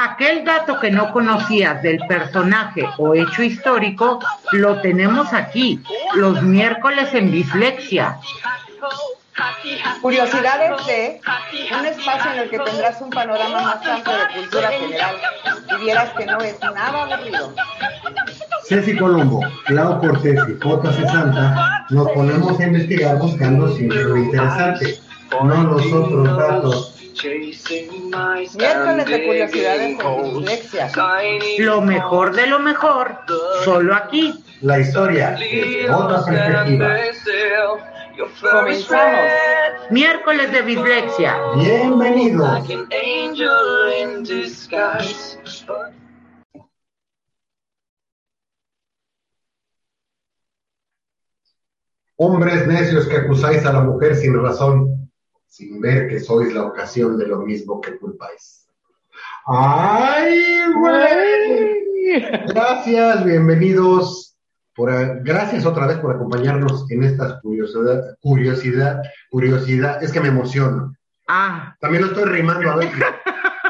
Aquel dato que no conocías del personaje o hecho histórico, lo tenemos aquí, los miércoles en Dislexia. Curiosidades de un espacio en el que tendrás un panorama más amplio de cultura general y vieras que no es nada aburrido. Ceci Colombo, Clau Cortés y J. Santa nos ponemos a investigar buscando siempre lo interesante, no los otros datos. Miércoles de curiosidades en dislexia. Lo mejor de lo mejor, solo aquí. La historia desde otra perspectiva. Comenzamos. Miércoles de dislexia. Bienvenidos. Hombres necios que acusáis a la mujer sin razón, sin ver que sois la ocasión de lo mismo que culpáis. ¡Ay, güey! Gracias, bienvenidos. Por, gracias otra vez por acompañarnos en esta curiosidad, curiosidad, curiosidad. Es que me emociono. Ah, También lo estoy rimando, a ver si.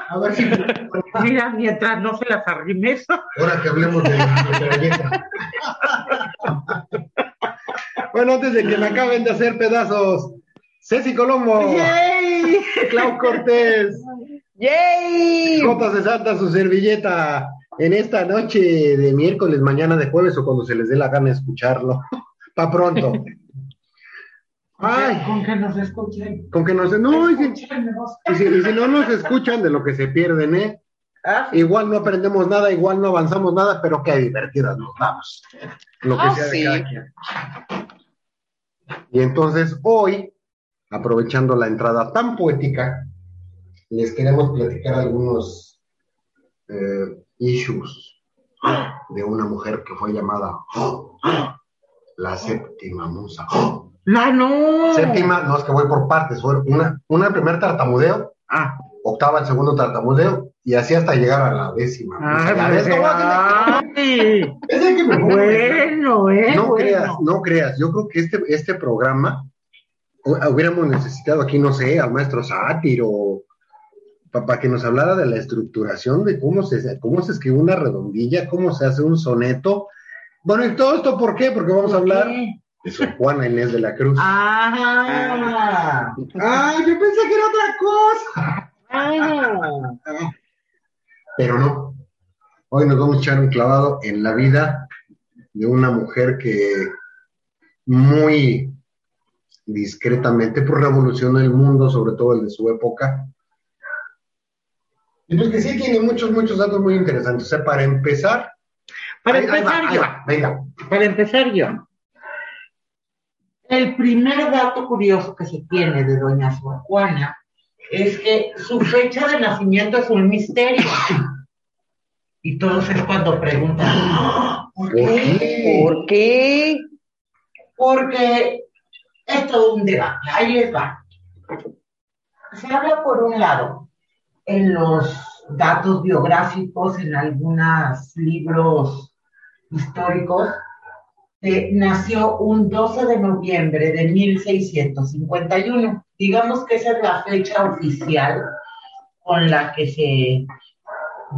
A ver si. mira, mientras no se las arrimes. Ahora que hablemos de la. Bueno, antes de que me acaben de hacer pedazos, Ceci Colombo, ¡Yay! Clau Cortés, ¡Yay! J. se Santa su servilleta en esta noche de miércoles, mañana de jueves o cuando se les dé la gana escucharlo. Pa' pronto. Ay, Con que nos escuchen. con que no se. No, y si, Escúchenos. y si- y si no nos escuchan de lo que se pierden, ¿eh? Ah, Igual no aprendemos nada, igual no avanzamos nada, pero qué divertidas nos vamos. Lo que Ah, sea de sí. cada quien. Y entonces hoy, aprovechando la entrada tan poética, les queremos platicar algunos eh, issues de una mujer que fue llamada la séptima musa. ¡No, no! Séptima, no es que voy por partes, fue una, una primer tartamudeo, Ah, octava el segundo tartamudeo, y así hasta llegar a la décima. ah, ay, Es el que me bueno, eh, No bueno. creas, no creas. Yo creo que este, este programa hu- hubiéramos necesitado aquí, no sé, al maestro Sátiro, para que nos hablara de la estructuración, de cómo se, cómo se escribe una redondilla, cómo se hace un soneto. Bueno, ¿y todo esto por qué? Porque vamos a hablar de Sor Juana Inés de la Cruz. Ah, ¡Ah, yo pensé que era otra cosa! Ah. Pero no. Hoy nos vamos a echar un clavado en la vida de una mujer que muy discretamente pues, revolucionó el mundo, sobre todo el de su época. Y pues que sí tiene muchos, muchos datos muy interesantes. O sea, para empezar, Para ahí- ahí va, empezar yo, va, venga. para empezar yo. El primer dato curioso que se tiene de Doña Sor Juana es que su fecha de nacimiento es un misterio. Y todos es cuando preguntan, "Ah, ¿por ¿Por qué? qué? ¿Por qué? Porque es todo un debate. Ahí les va. Se habla por un lado en los datos biográficos, en algunos libros históricos, que nació un 12 de noviembre de 1651. Digamos que esa es la fecha oficial con la que se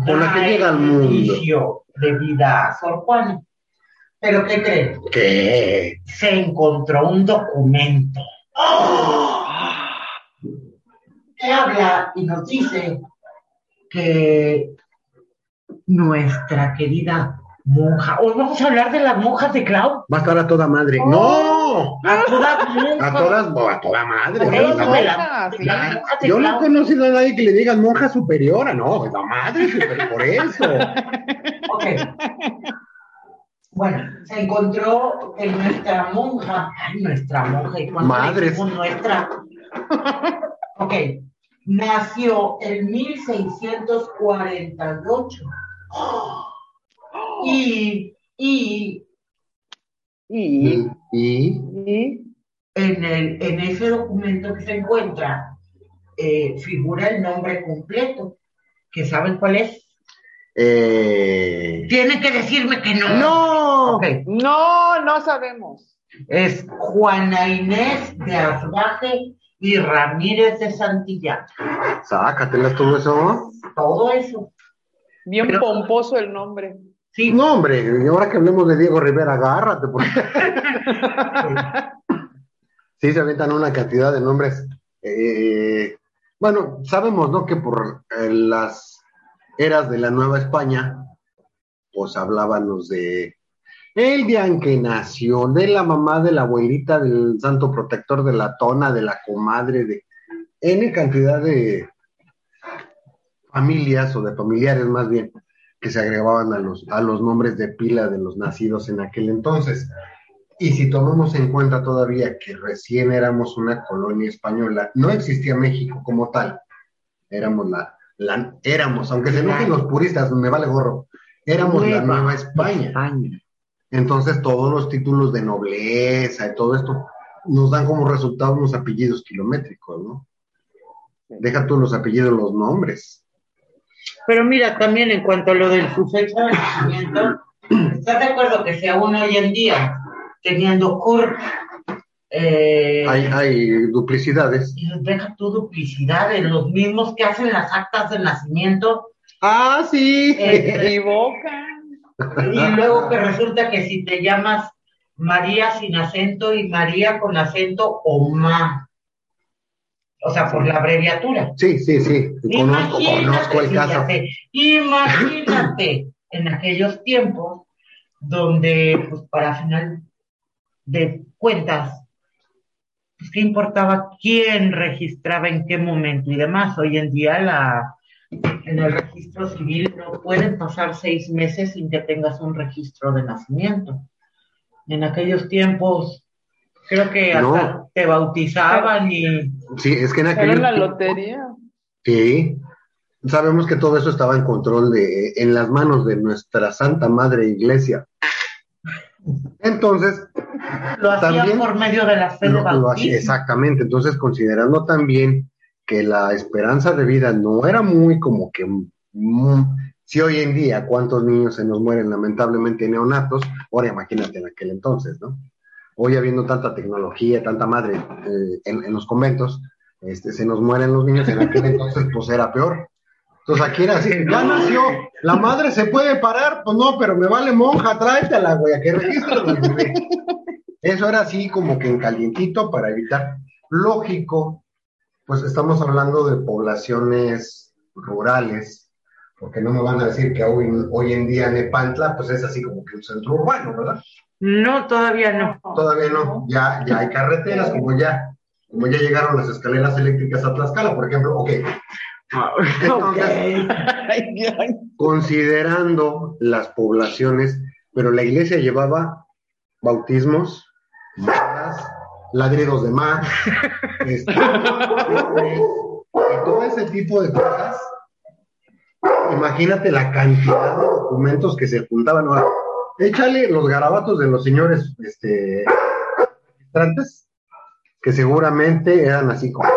Con la que llega al el mundo. de vida a Sor Juana. Pero ¿qué creen? ¿Qué? se encontró un documento que habla y nos dice que nuestra querida monja, hoy vamos a hablar de las monjas de Clau, Va a estar a toda madre. ¡No! a todas monjas. A todas, a toda madre. Por eso, toda madre. la- Yo no he conocido a nadie que le digan monja superiora, no, la madre, pero por eso. Ok. Bueno, se encontró que nuestra monja, ay, nuestra monja, y decimos nuestra, ok, nació en 1648 y, y Y, Y, y en, el, en ese documento que se encuentra eh, figura el nombre completo, que saben cuál es, Eh, Tiene que decirme que no. no. No, no sabemos. Es Juana Inés de Asbaje y Ramírez de Santillán. sácatelas todo eso. Todo eso. Bien Pero- pomposo el nombre. Sí, No, hombre, y ahora que hablemos de Diego Rivera, agárrate. Porque... sí, se aventan una cantidad de nombres. Eh, bueno, sabemos, ¿no? Que por eh, las eras de la Nueva España, pues hablábamos de el día en que nació, de la mamá, de la abuelita, del santo protector, de la tona, de la comadre, de N cantidad de familias o de familiares más bien que se agregaban a los, a los nombres de pila de los nacidos en aquel entonces. Y si tomamos en cuenta todavía que recién éramos una colonia española, no existía México como tal, éramos la, la éramos, aunque se enojen los puristas, me vale gorro, éramos la Nueva España. Entonces todos los títulos de nobleza y todo esto nos dan como resultado unos apellidos kilométricos, ¿no? Deja tú los apellidos, los nombres. Pero mira, también en cuanto a lo del su fecha de nacimiento, ¿estás de acuerdo que si aún hoy en día, teniendo Kurt, eh, Hay, hay duplicidades. y deja tu duplicidad en los mismos que hacen las actas de nacimiento, Ah, sí. eh, Equivocan. y luego que resulta que si te llamas María sin acento y María con acento o ma, o sea, por la abreviatura. Sí, sí, sí. Conozco, conozco el caso. Imagínate en aquellos tiempos donde, pues, para final de cuentas, pues, ¿qué importaba quién registraba en qué momento y demás? Hoy en día la, en el registro civil no pueden pasar seis meses sin que tengas un registro de nacimiento. En aquellos tiempos, creo que hasta No. te bautizaban y Sí, es que en Era aquel la lotería. Sí. Sabemos que todo eso estaba en control de, en las manos de nuestra Santa Madre Iglesia. Entonces, lo hacían También por medio de la fe de lo- lo hacía- bautismo. exactamente. Entonces, considerando también que la esperanza de vida no era muy como que, si hoy en día cuántos niños se nos mueren lamentablemente neonatos, ahora imagínate en aquel entonces, ¿no? Hoy habiendo tanta tecnología, tanta madre eh, en, en los conventos, este, se nos mueren los niños, en aquel entonces pues era peor. Entonces aquí era así, ya nació, la madre se puede parar, pues no, pero me vale monja, tráetela, güey, a que bebé. Eso era así como que en calientito para evitar. Lógico, pues estamos hablando de poblaciones rurales, porque no me van a decir que hoy, hoy en día Nepantla, pues es así como que un centro urbano, ¿verdad? No, todavía no. Todavía no, ya, ya hay carreteras, como ya, como ya llegaron las escaleras eléctricas a Tlaxcala, por ejemplo, ok. Entonces, Ay, ay. considerando las poblaciones, pero la iglesia llevaba bautismos, bodas, ladridos de mar, este, y todo ese tipo de cosas. Imagínate la cantidad de documentos que se juntaban. Ahora, échale los garabatos de los señores este, registrantes, que seguramente eran así como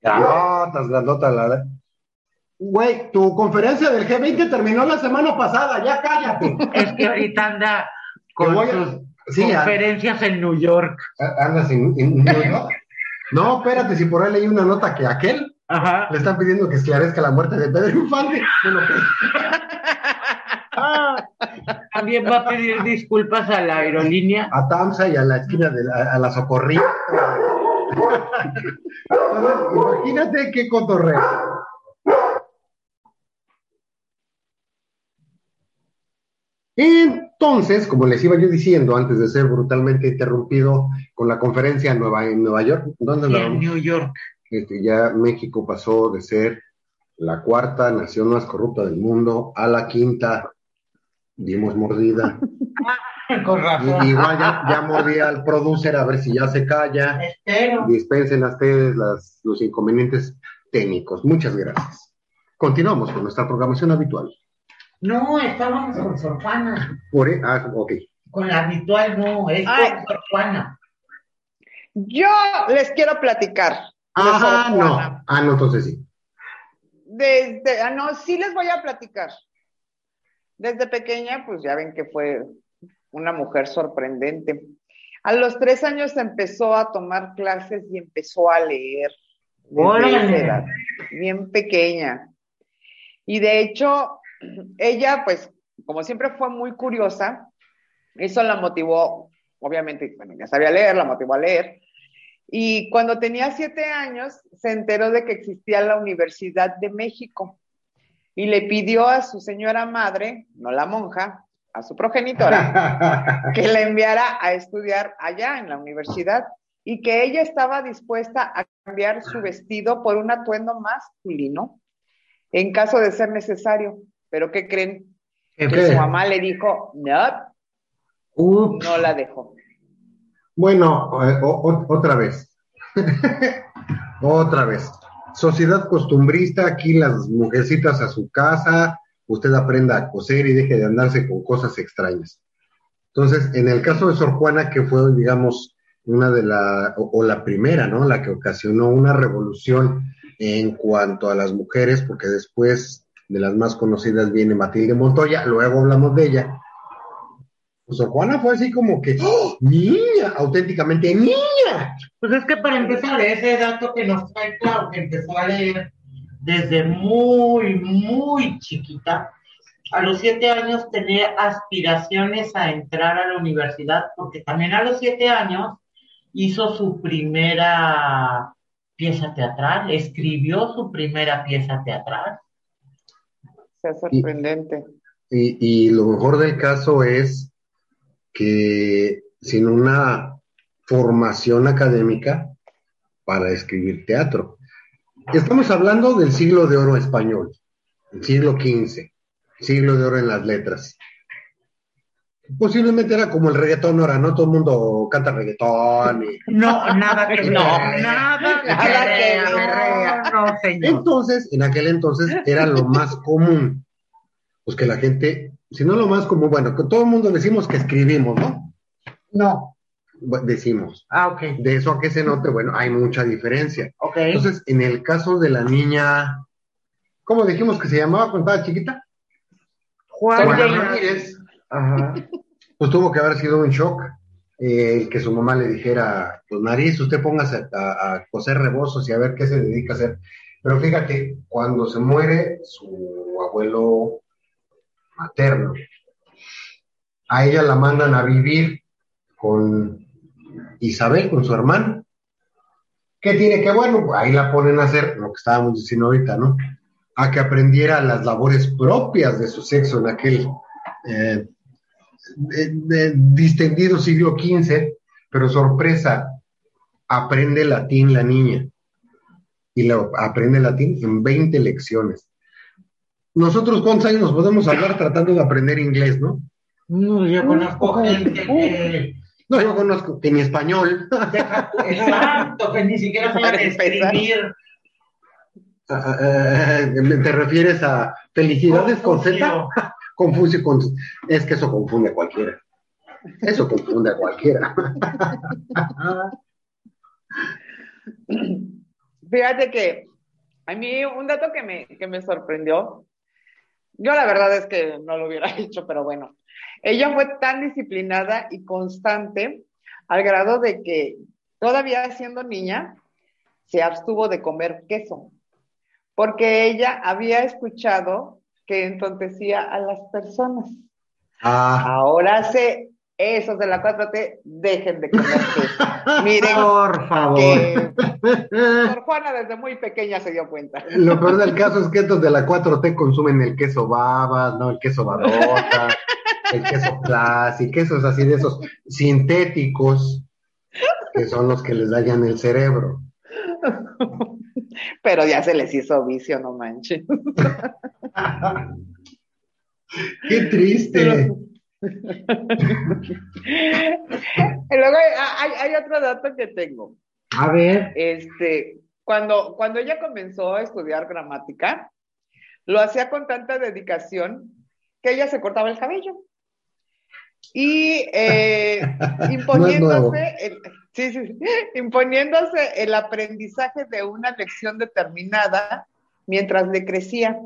grandotas, grandotas, la verdad. Güey, tu conferencia del G20 terminó la semana pasada, ya cállate. Es que ahorita anda con Te voy a- sus Sí, a- conferencias en New York. ¿Andas en, en New York? No, espérate, si por ahí leí una nota que aquel Ajá. le están pidiendo que esclarezca la muerte de Pedro Infante. Bueno, Ah, también va a pedir disculpas a la aerolínea. a Tamsa y a la esquina de la, a la imagínate qué cotorreo. Entonces, como les iba yo diciendo antes de ser brutalmente interrumpido con la conferencia en Nueva, en Nueva York, ¿dónde Sí, en? New York. Este, ya México pasó de ser la cuarta nación más corrupta del mundo a la quinta. Dimos mordida. Con Y- razón. igual ya, ya mordí al producer a ver si ya se calla. Espero. Dispensen a ustedes las, los inconvenientes técnicos. Muchas gracias. Continuamos con nuestra programación habitual. No, estábamos con Sor Juana. Por, e- ah, ok. Con la habitual no, es Ay. con Sor Juana. Yo les quiero platicar. Sor Ah, no. Ah, no, entonces sí. Desde, ah, no, sí les voy a platicar. Desde pequeña, pues ya ven que fue una mujer sorprendente. A los tres años empezó a tomar clases y empezó a leer. bien pequeña. Y de hecho, ella, pues, como siempre fue muy curiosa, eso la motivó, obviamente, bueno, ya sabía leer, la motivó a leer. Y cuando tenía siete años, se enteró de que existía la Universidad de México y le pidió a su señora madre, no la monja, a su progenitora, que le enviara a estudiar allá en la universidad y que ella estaba dispuesta a cambiar su vestido por un atuendo masculino en caso de ser necesario. Pero ¿qué creen? Que su mamá le dijo, no, no la dejó. Bueno, eh, otra vez. otra vez. Sociedad costumbrista, aquí las mujercitas a su casa, usted aprenda a coser y deje de andarse con cosas extrañas. Entonces, en el caso de Sor Juana, que fue, digamos, una de la, o, la primera, ¿no? La que ocasionó una revolución en cuanto a las mujeres, porque después de las más conocidas viene Matilde Montoya, luego hablamos de ella. Pues Sor Juana fue así como que, ¡Oh, niña, auténticamente niña. Pues es que para empezar, ese dato que nos trae claro, que empezó a leer desde muy, muy chiquita. A los siete años tenía aspiraciones a entrar a la universidad, porque también a los siete años hizo su primera pieza teatral, escribió su primera pieza teatral. Es sorprendente. Y, y, lo mejor del caso es que sin una formación académica para escribir teatro. Estamos hablando del siglo de oro español, el siglo XV, siglo de oro en las letras. Posiblemente era como el reggaetón ahora, ¿no? Todo el mundo canta reggaetón. Y... No, nada que no, nada, nada que Entonces, en aquel entonces era lo más común, pues que la gente, si no lo más común, bueno, que todo el mundo decimos que escribimos, ¿no? No decimos. Ah, ok. De eso a que se note, bueno, hay mucha diferencia. Ok. Entonces, en el caso de la niña, ¿cómo dijimos que se llamaba cuando estaba chiquita? Juan Ramírez. Ajá. Pues tuvo que haber sido un shock eh, que su mamá le dijera, pues nariz, usted póngase a, a, coser rebozos y a ver qué se dedica a hacer. Pero fíjate, cuando se muere su abuelo materno, a ella la mandan a vivir con Isabel con su hermano. ¿Qué tiene que bueno? Ahí la ponen a hacer lo que estábamos diciendo ahorita, ¿no? A que aprendiera las labores propias de su sexo en aquel eh, distendido siglo XV, pero sorpresa, aprende latín la niña. Y lo aprende latín en 20 lecciones. Nosotros, ¿cuántos años nos podemos hablar tratando de aprender inglés, no? No, yo conozco gente que no, yo conozco que ni español. Exacto, que ni siquiera saben escribir. Ah, eh, ¿Te refieres a felicidades con Z? Confucio con... Es que eso confunde a cualquiera. Eso confunde a cualquiera. Fíjate que a mí un dato que me, que me sorprendió, yo la verdad es que no lo hubiera hecho, pero bueno, ella fue tan disciplinada y constante al grado de que todavía siendo niña se abstuvo de comer queso, porque ella había escuchado que entontecía a las personas. Ah. Ahora se esos de la 4T, dejen de comer queso. Miren, por favor. por Juana desde muy pequeña se dio cuenta. Lo peor del caso es que estos de la 4T consumen el queso babas, ¿no? El queso barrota, el queso clásico, quesos así de esos sintéticos, que son los que les dañan el cerebro. Pero ya se les hizo vicio, no manches. Qué triste. Luego hay, otro dato que tengo. A ver. Este, cuando, cuando ella comenzó a estudiar gramática, lo hacía con tanta dedicación que ella se cortaba el cabello. Y eh, imponiéndose, el, imponiéndose el aprendizaje de una lección determinada mientras le crecía.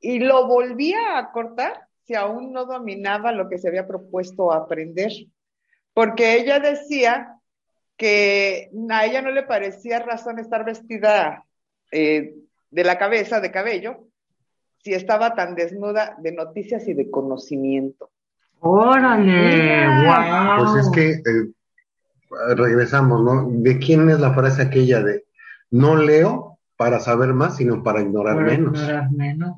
Y lo volvía a cortar si aún no dominaba lo que se había propuesto aprender, porque ella decía que a ella no le parecía razón estar vestida eh, de la cabeza, de cabello, si estaba tan desnuda de noticias y de conocimiento. Órale, wow. Pues es que eh, regresamos, ¿no? ¿De quién es la frase aquella de no leo para saber más, sino para ignorar Para menos? ignorar menos.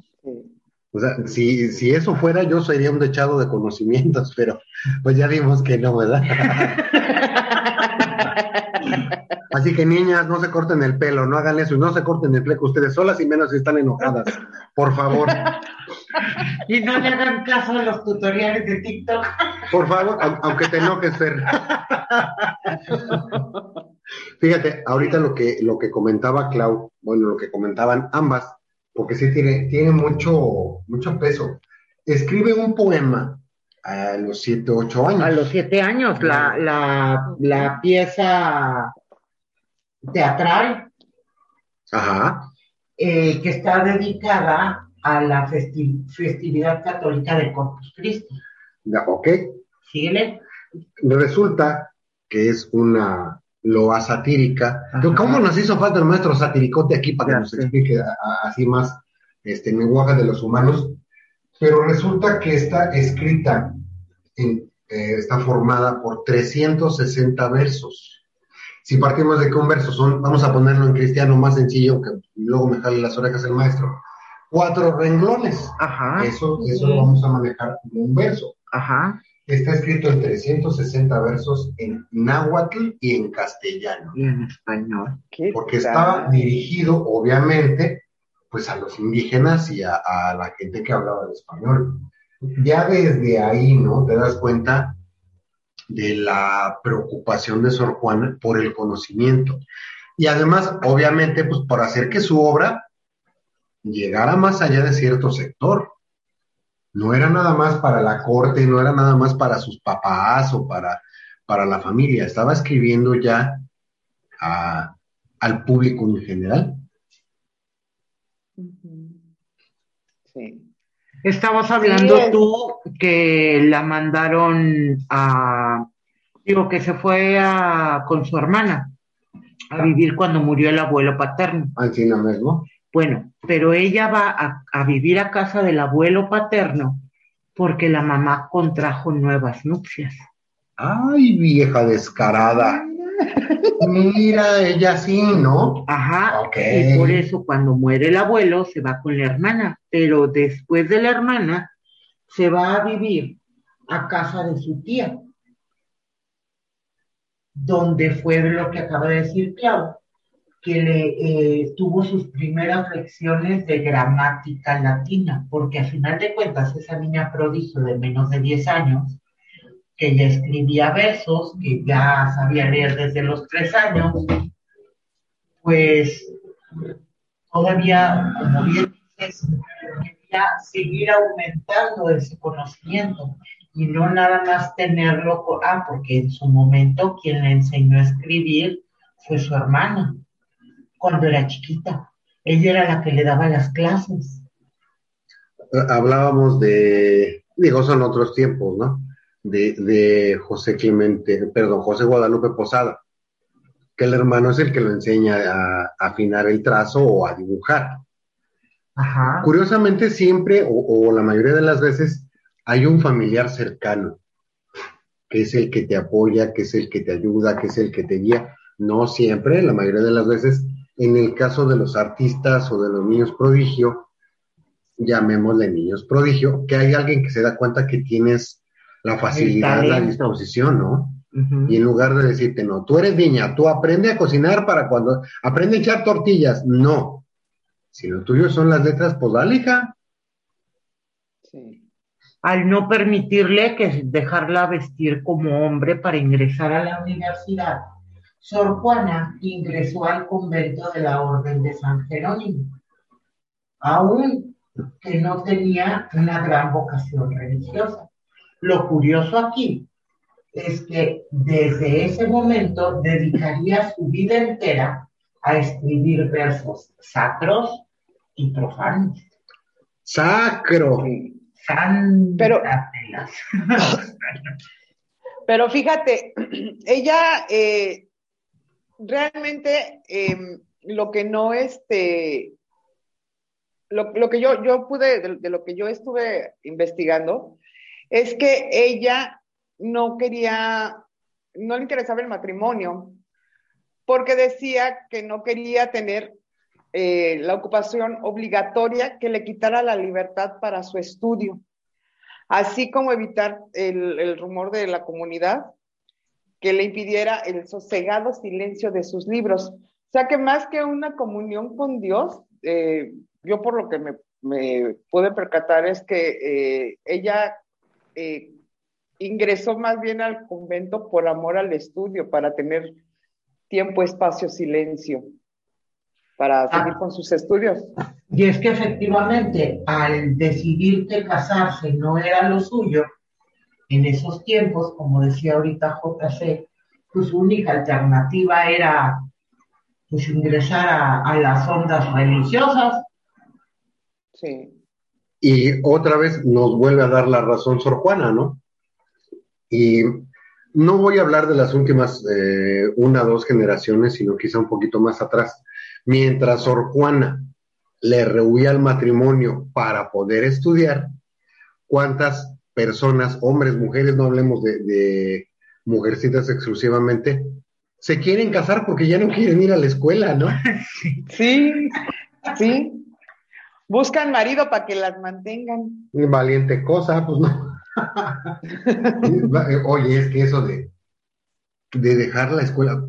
O sea, si, si eso fuera, yo sería un dechado de conocimientos, pero pues ya vimos que no, ¿verdad? Así que niñas, no se corten el pelo, no hagan eso y no se corten el fleco ustedes solas y menos si están enojadas. Por favor, Y no le hagan caso a los tutoriales de TikTok. por favor, au- aunque te enojes, Fer. Fíjate, ahorita lo que, lo que comentaba Clau, bueno, lo que comentaban ambas, porque sí tiene, tiene mucho, mucho peso. Escribe un poema a los 7, 8 años. A los siete años, la, la, la pieza teatral Ajá. eh, que está dedicada a la festi- festividad católica de Corpus Christi. Ya, ok. Síguele. Resulta que es una loa satírica. Ajá. ¿Cómo nos hizo falta el maestro satiricote aquí para que Ya nos explique a- a- así más este en lenguaje de los humanos? Pero resulta que está escrita, en- eh, está formada por 360 versos. Si partimos de que un verso son, vamos a ponerlo en cristiano más sencillo, que luego me jale las orejas el maestro, cuatro renglones. Ajá, Eso, eso lo vamos a manejar como un verso. ajá. Está escrito en 360 versos en náhuatl y en castellano, Y en español. ¿Qué porque estaba dirigido, obviamente, pues a los indígenas y a, a la gente que hablaba el español. Ya desde ahí, ¿no? Te das cuenta de la preocupación de Sor Juana por el conocimiento. Y además, obviamente, pues por hacer que su obra llegara más allá de cierto sector. No era nada más para la corte, no era nada más para sus papás o para, para la familia, estaba escribiendo ya a- al público en general. Sí. Estabas hablando Sí, es- tú que la mandaron a, digo, que se fue a, con su hermana a vivir cuando murió el abuelo paterno. Ancina mismo. Bueno, pero ella va a, a vivir a casa del abuelo paterno porque la mamá contrajo nuevas nupcias. Ay, vieja descarada. Mira, ella sí, ¿no? Ajá, Ok. y por eso cuando muere el abuelo se va con la hermana, pero después de la hermana se va a vivir a casa de su tía, donde fue lo que acaba de decir Clau, que le eh, tuvo sus primeras lecciones de gramática latina, porque a final de cuentas esa niña prodigio de menos de 10 años, que ya escribía versos, que ya sabía leer desde los 3 años, pues todavía, como bien dices, quería seguir aumentando ese conocimiento y no nada más tenerlo, ah, porque en su momento quien le enseñó a escribir fue su hermana, cuando era chiquita. Ella era la que le daba las clases. Hablábamos de, digo, son otros tiempos, ¿no? De, de José Clemente, perdón, José Guadalupe Posada, que el hermano es el que lo enseña a, a afinar el trazo o a dibujar. Ajá. Curiosamente, siempre, o, o la mayoría de las veces, hay un familiar cercano, que es el que te apoya, que es el que te ayuda, que es el que te guía. No siempre, la mayoría de las veces, en el caso de los artistas o de los niños prodigio, llamémosle niños prodigio, que hay alguien que se da cuenta que tienes la facilidad, la disposición, ¿no? Y en lugar de decirte, no, tú eres niña, tú aprende a cocinar para cuando, aprende a echar tortillas, no. Si lo tuyo son las letras, pues dale, hija. Sí. Al no permitirle que dejarla vestir como hombre para ingresar a la universidad, Sor Juana ingresó al convento de la Orden de San Jerónimo, aún que no tenía una gran vocación religiosa. Lo curioso aquí es que desde ese momento dedicaría su vida entera a escribir versos sacros y profanos. Sacro. Pero, pero fíjate, ella eh, realmente em, lo que no este, lo, lo que yo, yo pude, de, lo que yo estuve investigando, es que ella no quería, no le interesaba el matrimonio, porque decía que no quería tener eh, la ocupación obligatoria que le quitara la libertad para su estudio, así como evitar el, rumor de la comunidad que le impidiera el sosegado silencio de sus libros. O sea que más que una comunión con Dios, eh, yo por lo que me, me, pude percatar es que eh, ella ingresó más bien al convento por amor al estudio, para tener tiempo, espacio, silencio para seguir con sus estudios. Y es que efectivamente, al decidir que casarse no era lo suyo, en esos tiempos, como decía ahorita JC, pues su única alternativa era pues ingresar a, las ondas religiosas. Sí. Y otra vez nos vuelve a dar la razón Sor Juana, ¿no? Y no voy a hablar de las últimas eh, una o dos generaciones, sino quizá un poquito más atrás. Mientras Sor Juana le rehuía al matrimonio para poder estudiar, ¿cuántas personas, hombres, mujeres, no hablemos de, mujercitas exclusivamente, se quieren casar porque ya no quieren ir a la escuela, ¿no? Sí, sí. Buscan marido para que las mantengan. Valiente cosa, pues no. Oye, es que eso de, de dejar la escuela,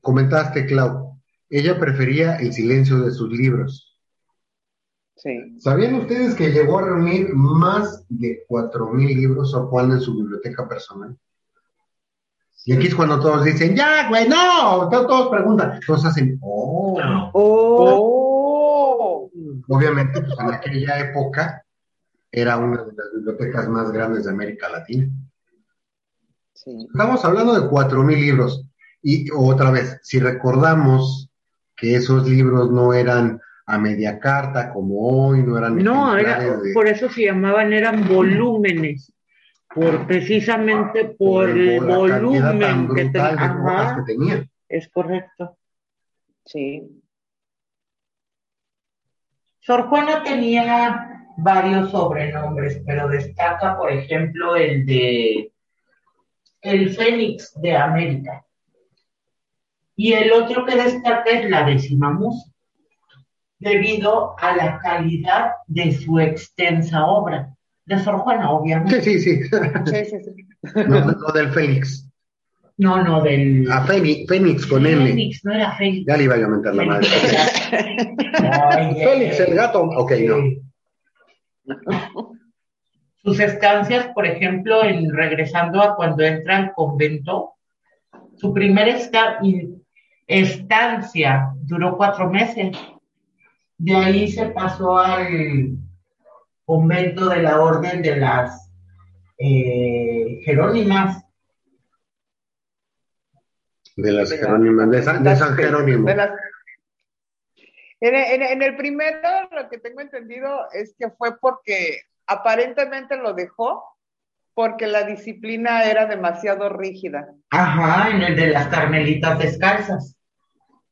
comentaste, Clau, ella prefería el silencio de sus libros. Sí. ¿Sabían ustedes que llegó a reunir más de cuatro mil libros o Juan en su biblioteca personal? Y aquí es cuando todos dicen, ya, güey, no, todos preguntan, todos hacen, oh, oh. Obviamente, pues en aquella época era una de las bibliotecas más grandes de América Latina. Sí. Estamos hablando de cuatro mil libros. Y otra vez, si recordamos que esos libros no eran a media carta como hoy, no eran... No, era, por eso se llamaban, eran volúmenes, por precisamente por, el volumen que, tenía. Es correcto. Sí. Sor Juana tenía varios sobrenombres, pero destaca, por ejemplo, el de el Fénix de América. Y el otro que destaca es la décima musa, debido a la calidad de su extensa obra. De Sor Juana, obviamente. Sí, sí, sí. No, del Fénix. No, no, del. A Fénix, Fénix con M. Fénix, no era Fénix. Ya le iba a lamentar la madre. Fénix, el gato. Ok, no. Sus estancias, por ejemplo, en regresando a cuando entra al convento, su primera estancia duró cuatro meses. De ahí se pasó al convento de la Orden de las eh, Jerónimas. De las Jerónimas, de, San, Jerónimo. en, el primero, lo que tengo entendido es que fue porque aparentemente lo dejó porque la disciplina era demasiado rígida. Ajá, en el de las carmelitas descalzas.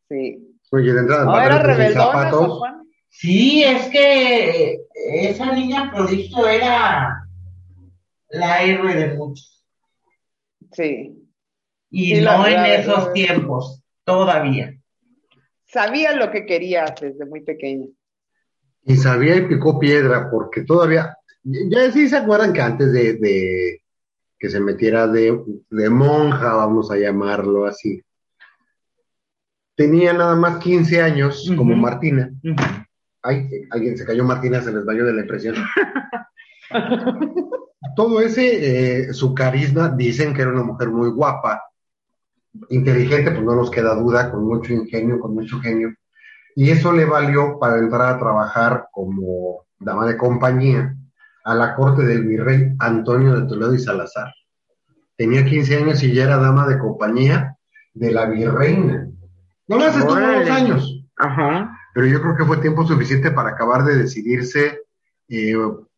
Sí. Oye, de entrada, ¿No era rebeldona, Sí, es que esa niña prodigio era la héroe de muchos. Sí. Y no en esos tiempos, todavía. Sabía lo que quería desde muy pequeña. Y sabía y picó piedra, porque todavía, ya sí se acuerdan que antes de, que se metiera de, de monja, vamos a llamarlo así, tenía nada más 15 años, como Martina. Ay, alguien se cayó Martina, se les vayó de la impresión. Todo ese, eh, su carisma, dicen que era una mujer muy guapa, inteligente, pues no nos queda duda, con mucho ingenio, con mucho genio. Y eso le valió para entrar a trabajar como dama de compañía a la corte del virrey Antonio de Toledo y Salazar. Tenía 15 años y ya era dama de compañía de la virreina. No más estuvo dos años. Ajá. Pero yo creo que fue tiempo suficiente para acabar de decidirse eh,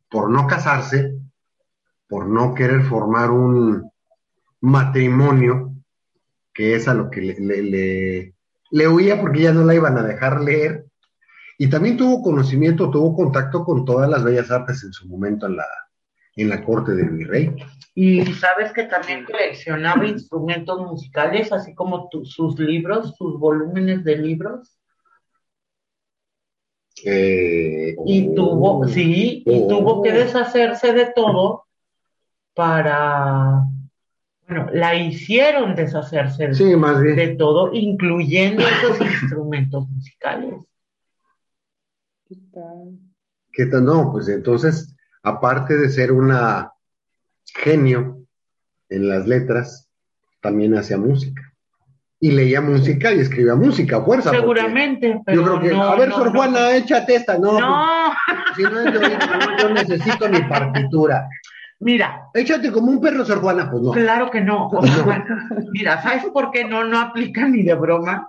por no casarse, por no querer formar un matrimonio, que es a lo que le, le, le, le huía porque ya no la iban a dejar leer, y también tuvo conocimiento, tuvo contacto con todas las bellas artes en su momento en la, en la corte del virrey. Y sabes que también coleccionaba instrumentos musicales, así como tu- sus libros, sus volúmenes de libros. Eh, Y oh, tuvo, sí, y oh. tuvo que deshacerse de todo para, bueno, la hicieron deshacerse de, Sí, más bien. de todo, incluyendo esos instrumentos musicales. ¿Qué tal? No, pues entonces, aparte de ser una genio en las letras, también hacía música. Y leía música y escribía música, fuerza. Seguramente, pero Yo creo que, no, a ver, no, Sor no. Juana, échate esta, no. No, Si no es de no, yo necesito mi partitura. mira, Échate como un perro, Sor Juana, pues no. Claro que no. O sea, bueno, mira, ¿sabes por qué no, no aplica ni de broma?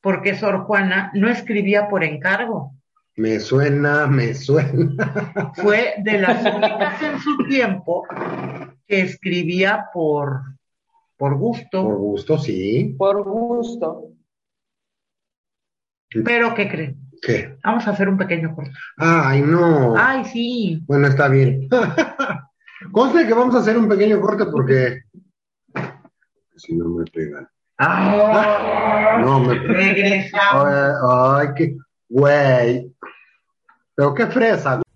Porque Sor Juana no escribía por encargo. Me suena, me suena. Fue de las únicas en su tiempo que escribía por, por gusto. Por gusto, sí. Por gusto. Pero, ¿qué creen? ¿Qué? Vamos a hacer un pequeño corte. Ay, no. Ay, sí. Bueno, está bien. Conste que vamos a hacer un pequeño corte porque si no me pegan. Ah, No me regresamos. Ay, ay, qué güey. Pero qué fresa. Hombres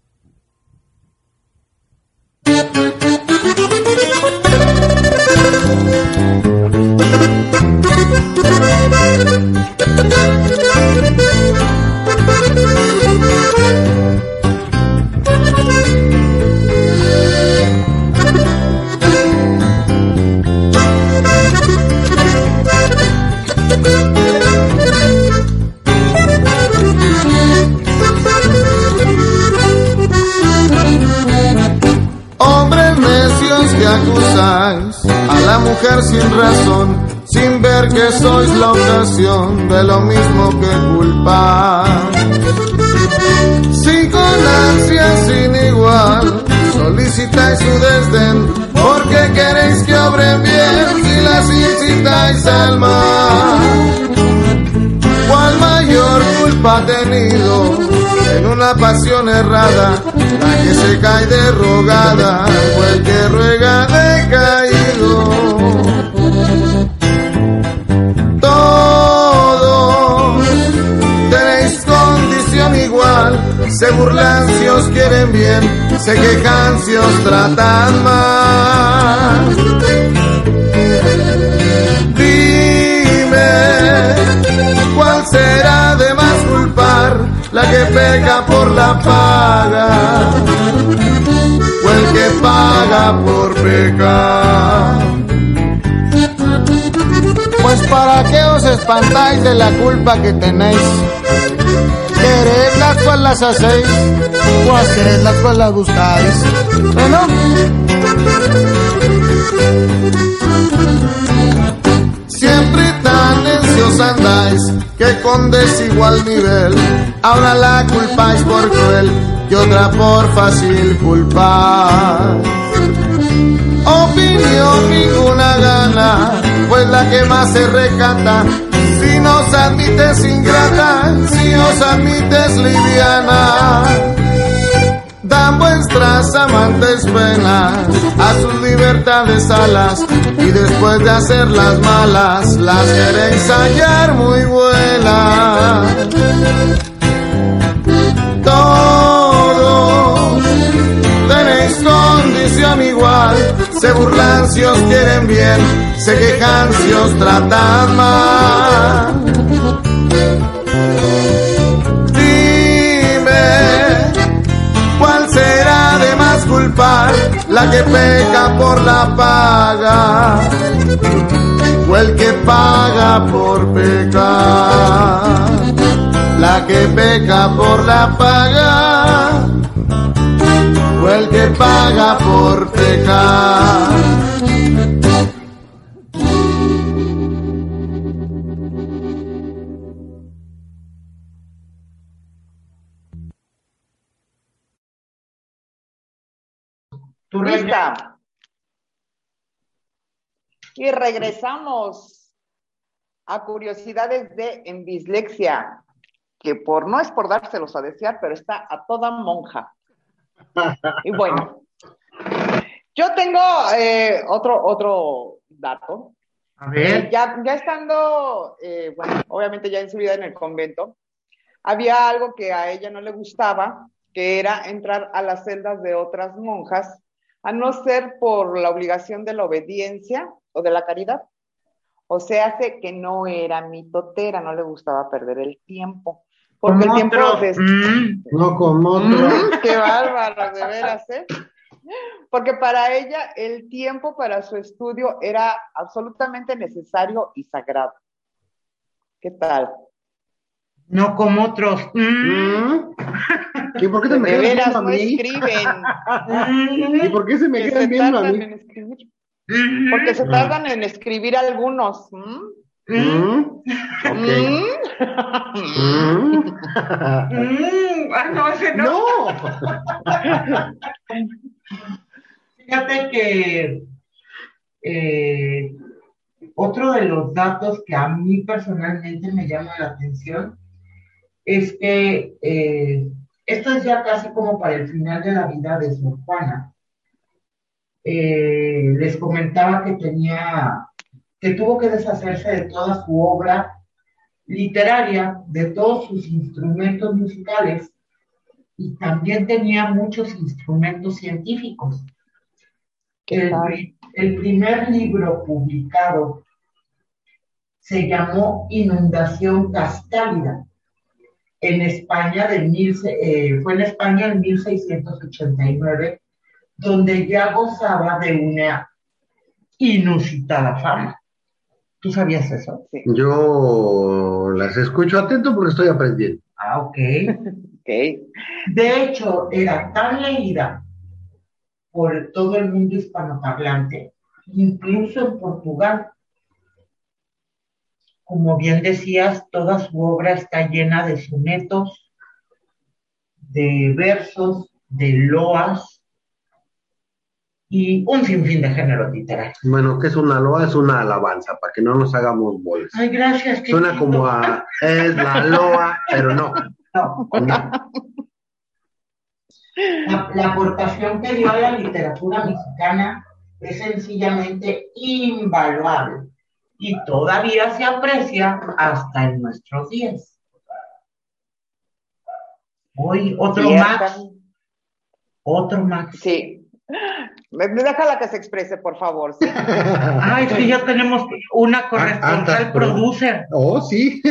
sin razón, sin ver que sois la ocasión de lo mismo que culpáis. Si con ansia sin igual solicitáis su desdén, porque queréis que obren bien si las incitáis al mal. ¿Cuál mayor culpa ha tenido en una pasión errada? La que se cae derrogada o el que ruega decaído. Todos tenéis condición igual, se burlan si os quieren bien, se quejan si os tratan mal. Que peca por la paga o el que paga por pecar. Pues para qué os espantáis de la culpa que tenéis. Quered las cual las hacéis, o haced las cual las buscáis. Bueno, necios andáis que con desigual nivel ahora la culpáis por cruel y otra por fácil culpar. Opinión ninguna gana, pues la que más se recata, si nos admites ingrata, si os admites liviana dan vuestras amantes penas a sus libertades alas y después de hacerlas malas las queréis hallar muy buenas. Todos tenéis condición igual, se burlan si os quieren bien, se quejan si os tratan mal. La que peca por la paga o el que paga por pecar. La que peca por la paga o el que paga por pecar. Y regresamos a curiosidades de en dislexia, que por no es por dárselos a desear, pero está a toda monja. Y bueno, yo tengo eh, otro, otro dato. A ver. Eh, ya, ya estando, eh, bueno, obviamente ya en su vida en el convento, había algo que a ella no le gustaba, que era entrar a las celdas de otras monjas, a no ser por la obligación de la obediencia o de la caridad. O sea, hace que no era mitotera, no le gustaba perder el tiempo. Porque el tiempo otro. des- Mm, No como otro. Mm, qué bárbaro, de veras, ¿eh? Porque para ella el tiempo para su estudio era absolutamente necesario y sagrado. ¿Qué tal? no como otros. Mm, ¿Mm? ¿Y por qué te me De quedas veras, viendo a no mí? escriben. mm, ¿Y por qué se me Que quedan se viendo a tardan mí? en escribir. Porque se tardan en escribir algunos. mm, ¿Mm? ¿Mm? ¿Mm? mm. Ah, no, ese no. No. Fíjate que eh, otro de los datos que a mí personalmente me llama la atención es que eh, esto es ya casi como para el final de la vida de Sor Juana. Eh, les comentaba que tenía, que tuvo que deshacerse de toda su obra literaria, de todos sus instrumentos musicales y también tenía muchos instrumentos científicos. ¿Qué El, el primer libro publicado se llamó Inundación Castálida. En España, de mil, se- eh, fue en España en 1689, donde ya gozaba de una inusitada fama. ¿Tú sabías eso? Sí, Yo las escucho atento porque estoy aprendiendo. Ah, ok. ok. De hecho, era tan leída por todo el mundo hispanoparlante, incluso en Portugal. Como bien decías, toda su obra está llena de sonetos, de versos, de loas y un sinfín de géneros literarios. Bueno, ¿qué es una loa? Es una alabanza, para que no nos hagamos bolas. Ay, gracias. Suena como a es la loa, pero no. No, no. La, la aportación que dio a la literatura mexicana es sencillamente invaluable y todavía se aprecia hasta en nuestros días. Hoy otro Cierta. Max, otro Max. Sí. Me, me déjala que se exprese, por favor. ¿sí? Ay, sí, ya tenemos una corresponsal hasta pro- producer. Oh, sí.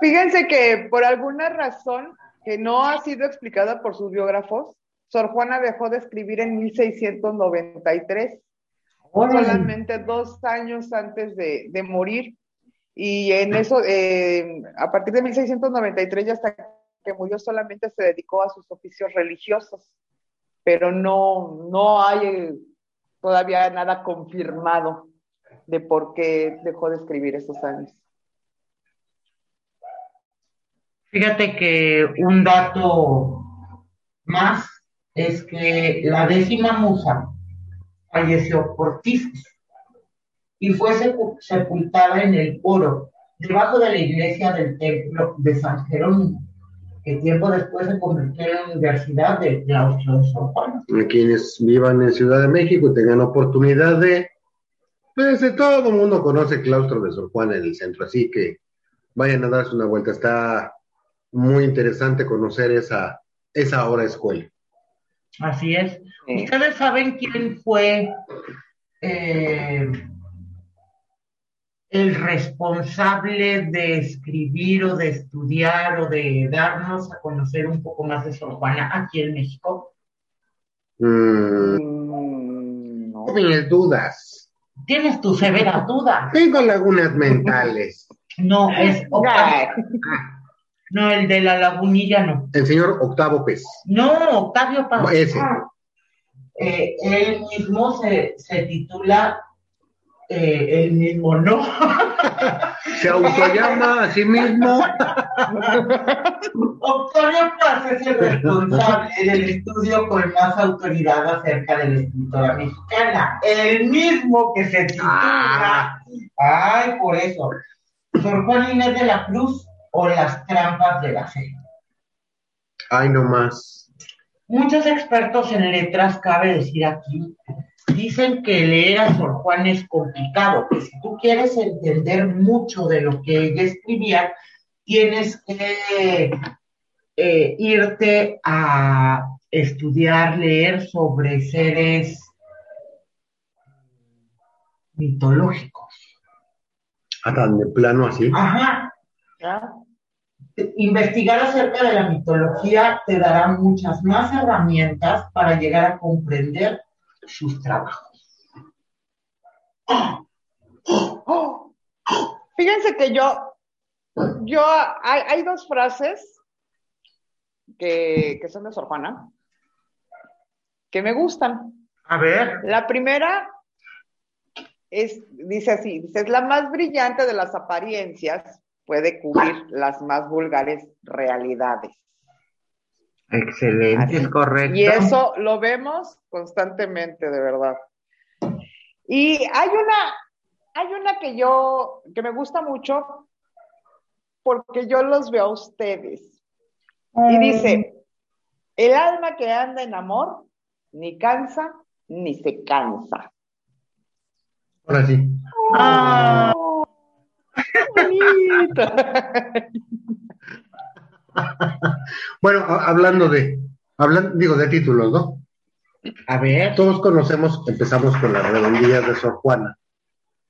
Fíjense que por alguna razón que no ha sido explicada por sus biógrafos, Sor Juana dejó de escribir en 1693, Órale. Solamente dos años antes de, de morir. Y en eso, eh, a partir de 1693 y hasta que murió, solamente se dedicó a sus oficios religiosos. Pero no, no hay eh, todavía nada confirmado de por qué dejó de escribir esos años. Fíjate que un dato más es que la décima musa falleció por tifus y fue sepu- sepultada en el coro debajo de la iglesia del templo de San Jerónimo, que tiempo después se convirtió en la Universidad del Claustro de Sor Juana. A quienes vivan en Ciudad de México tengan oportunidad de, pues todo el mundo conoce el claustro de Sor Juana en el centro, así que vayan a darse una vuelta. Está muy interesante conocer esa, esa ahora escuela. Así es. Sí. ¿Ustedes saben quién fue eh, el responsable de escribir o de estudiar o de darnos a conocer un poco más de Sor Juana aquí en México? Mm, no. tienes dudas. Tienes tu severa duda. Tengo lagunas mentales. No, es Octavio. No, el de la lagunilla no. El señor Octavo Pez. No, Octavio Paz. Ese. Eh, él mismo se, se titula, eh, él mismo no. Se autollama a sí mismo. Octavio Paz es el responsable del estudio con más autoridad acerca de la escritora mexicana. El mismo que se titula. Ay, por eso. Sor Juan Inés de la Cruz o las trampas de la fe. Ay, no más. Muchos expertos en letras, cabe decir aquí, dicen que leer a Sor Juan es complicado, que si tú quieres entender mucho de lo que ella escribía, tienes que eh, irte a estudiar, leer sobre seres mitológicos. Ah, tan de plano así. Ajá. ¿Ya? Investigar acerca de la mitología te dará muchas más herramientas para llegar a comprender sus trabajos. Fíjense que yo, yo, hay, hay dos frases que, que son de Sor Juana que me gustan. A ver. La primera es, dice así, dice, es la más brillante de las apariencias, puede cubrir las más vulgares realidades. Excelente, es correcto. Y eso lo vemos constantemente, de verdad. Y hay una, hay una que yo, que me gusta mucho, porque yo los veo a ustedes. Y dice, el alma que anda en amor, ni cansa, ni se cansa. Ahora sí. Ah, ¡Qué bonito! Bueno, hablando de, hablan, digo, de títulos, ¿no? a ver. Todos conocemos, empezamos con las redondillas de Sor Juana,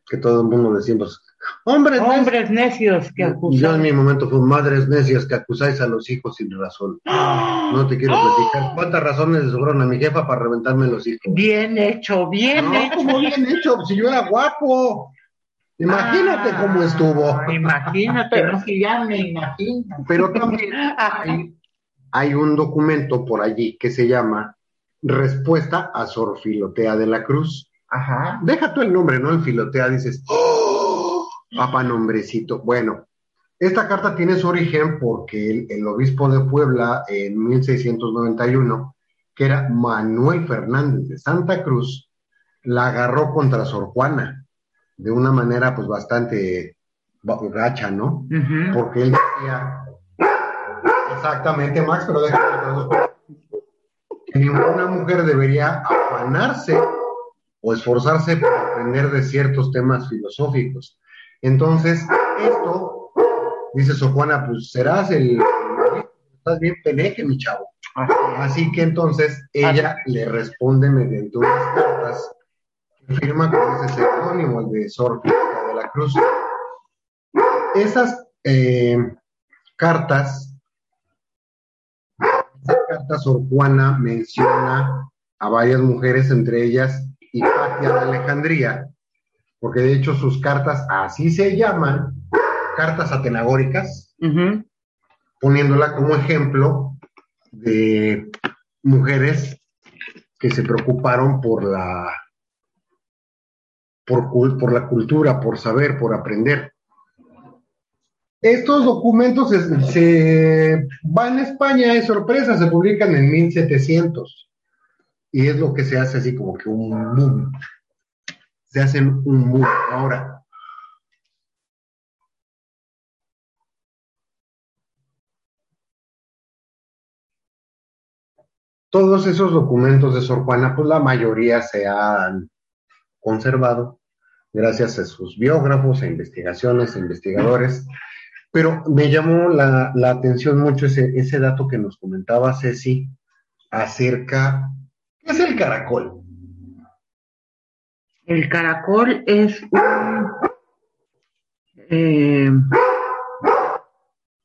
que todo el mundo decimos, hombres, necios". Hombres necios que Yo en mi momento fue madres necias que acusáis a los hijos sin razón. No te quiero platicar cuántas razones le sobraron a mi jefa para reventarme los hijos. Bien hecho, bien No, hecho. como bien hecho, si yo era guapo. Imagínate Ah, cómo estuvo. Imagínate, no que ya me imagino. Pero también hay, hay un documento por allí que se llama Respuesta a Sor Filotea de la Cruz. Ajá. Deja tú el nombre, ¿no? El Filotea dices, ¡Oh! Papá nombrecito. Bueno, esta carta tiene su origen porque el, el obispo de Puebla en 1691, que era Manuel Fernández de Santa Cruz, la agarró contra Sor Juana de una manera pues bastante ba- gacha, ¿no? Porque él decía, exactamente Max, pero déjame que ninguna mujer debería afanarse o esforzarse por aprender de ciertos temas filosóficos. Entonces, esto, dice Sor Juana, pues serás el, estás bien peneque, mi chavo. Así que entonces ella le responde mediante unas cartas firma con ese seudónimo, el de Sor de la Cruz. Esas eh, cartas, esa carta Sor Juana menciona a varias mujeres, entre ellas Hipatia de Alejandría, porque de hecho sus cartas así se llaman, cartas atenagóricas, poniéndola como ejemplo de mujeres que se preocuparon por la por, la cultura, por saber, por aprender. Estos documentos se, se van a España, es sorpresa, se publican en 1700 y es lo que se hace así como que un boom. Se hacen un boom. Ahora, todos esos documentos de Sor Juana, pues la mayoría se han conservado gracias a sus biógrafos, a investigaciones, a investigadores. Pero me llamó la, la atención mucho ese, ese dato que nos comentaba Ceci acerca, ¿qué es el caracol? El caracol es un. eh,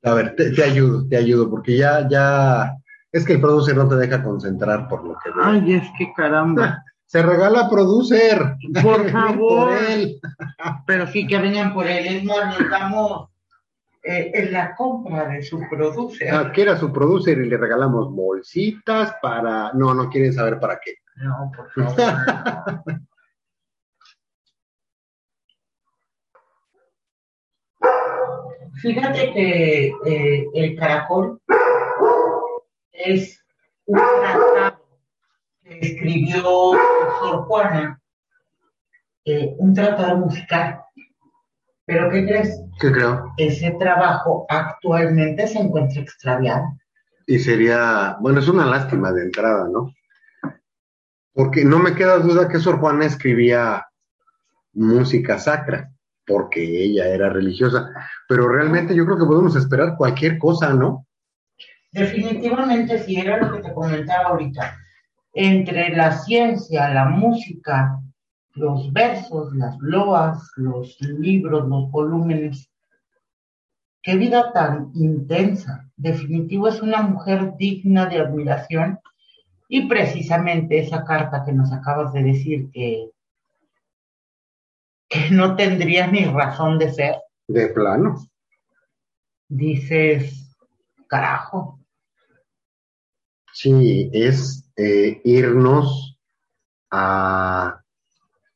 A ver, te, te ayudo, te ayudo, porque ya, ya, es que el producer no te deja concentrar por lo que veo. ay, es que caramba. Se regala producer. Por favor. por él. Pero sí que vengan por él. Es más, nos damos eh, en la compra de su produce. Ah, que era su producer y le regalamos bolsitas para. No, no quieren saber para qué. No, por favor. Fíjate que eh, el caracol es un tratado que escribió Sor Juana, eh, un tratado musical. Pero ¿qué crees? ¿Qué creo? Ese trabajo actualmente se encuentra extraviado. Y sería, bueno, es una lástima de entrada, ¿no? Porque no me queda duda que Sor Juana escribía música sacra, porque ella era religiosa, pero realmente yo creo que podemos esperar cualquier cosa, ¿no? Definitivamente, si era lo que te comentaba ahorita, entre la ciencia, la música, los versos, las loas, los libros, los volúmenes, qué vida tan intensa. Definitivo es una mujer digna de admiración y precisamente esa carta que nos acabas de decir que, que no tendría ni razón de ser, De plano. dices, carajo, Sí, es eh, irnos a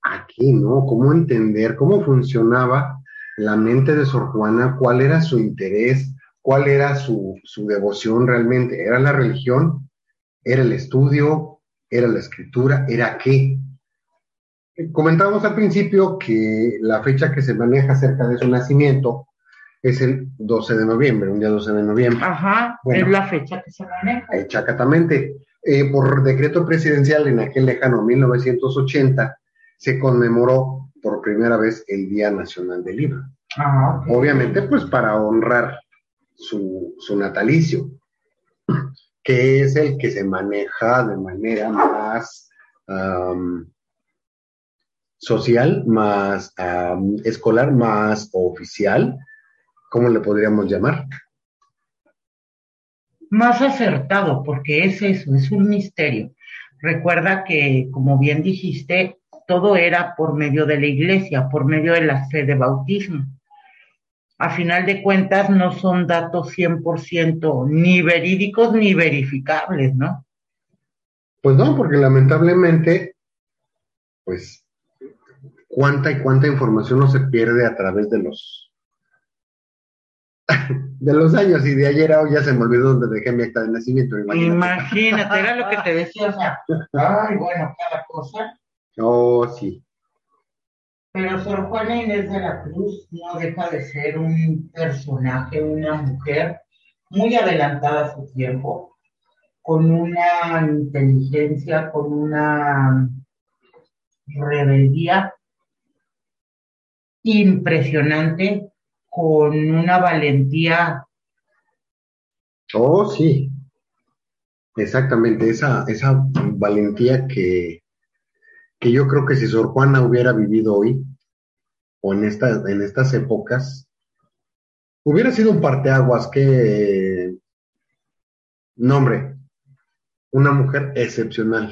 aquí, ¿no? Cómo entender cómo funcionaba la mente de Sor Juana, cuál era su interés, cuál era su, su devoción realmente. ¿Era la religión? ¿Era el estudio? ¿Era la escritura? ¿Era qué? Comentábamos al principio que la fecha que se maneja acerca de su nacimiento es el 12 de noviembre, un día 12 de noviembre. ajá, Bueno. es la fecha que se maneja. Exactamente. Eh, por decreto presidencial en aquel lejano 1980 se conmemoró por primera vez el Día Nacional del Libro. Ah. Obviamente, pues para honrar su, su natalicio, que es el que se maneja de manera más social, más escolar, más oficial. ¿Cómo le podríamos llamar? Más acertado, porque es eso, es un misterio. Recuerda que, como bien dijiste, todo era por medio de la iglesia, por medio de la fe de bautismo. A final de cuentas, no son datos 100% ni verídicos ni verificables, ¿no? Pues no, porque lamentablemente, pues, cuánta y cuánta información no se pierde a través de los de los años y de ayer a hoy ya se me olvidó donde dejé mi acta de nacimiento. imagínate. Imagínate, era lo que te decía, o sea, ay, bueno, cada cosa. Oh, sí. Pero Sor Juana Inés de la Cruz no deja de ser un personaje, una mujer muy adelantada a su tiempo, con una inteligencia, con una rebeldía impresionante, con una valentía Oh, sí. Exactamente, esa, esa valentía que, que yo creo que si Sor Juana hubiera vivido hoy, o en, esta, en estas épocas, hubiera sido un parteaguas que, no hombre, una mujer excepcional,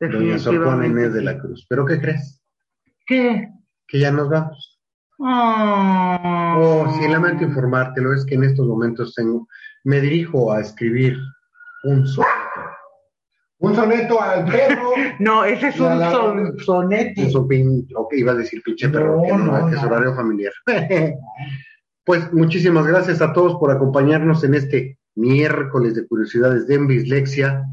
doña Sor Juana Inés de la Cruz. ¿Pero qué crees? ¿Qué? Que ya nos vamos. Ah. Oh, sí, lamento informártelo, es que en estos momentos tengo, me dirijo a escribir un soneto. Un soneto al perro. No, ese es un la- son- sonete. Eso, pin- ok, iba a decir pinche perro, No, que no, no, es horario familiar. pues muchísimas gracias a todos por acompañarnos en este miércoles de curiosidades de Envislexia.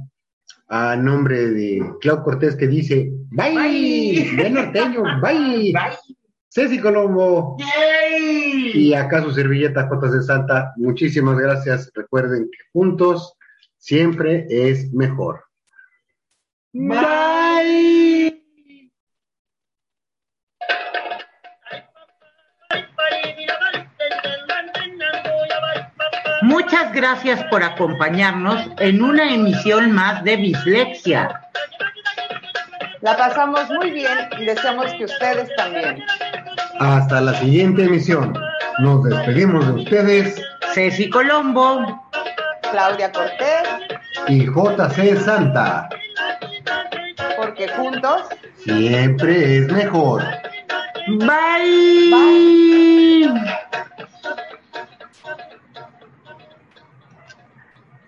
A nombre de Clau Cortés que dice, bye, Bye. de norteño, bye, Bye. Ceci Colombo. Yay. Y acá su servilleta Jotas de Santa, muchísimas gracias. Recuerden que juntos siempre es mejor. Bye. Muchas gracias por acompañarnos en una emisión más de Bislexia. La pasamos muy bien y deseamos que ustedes también. Hasta la siguiente emisión. Nos despedimos de ustedes. Ceci Colombo, Claudia Cortés y JC Santa. Porque juntos siempre es mejor. Bye. Bye.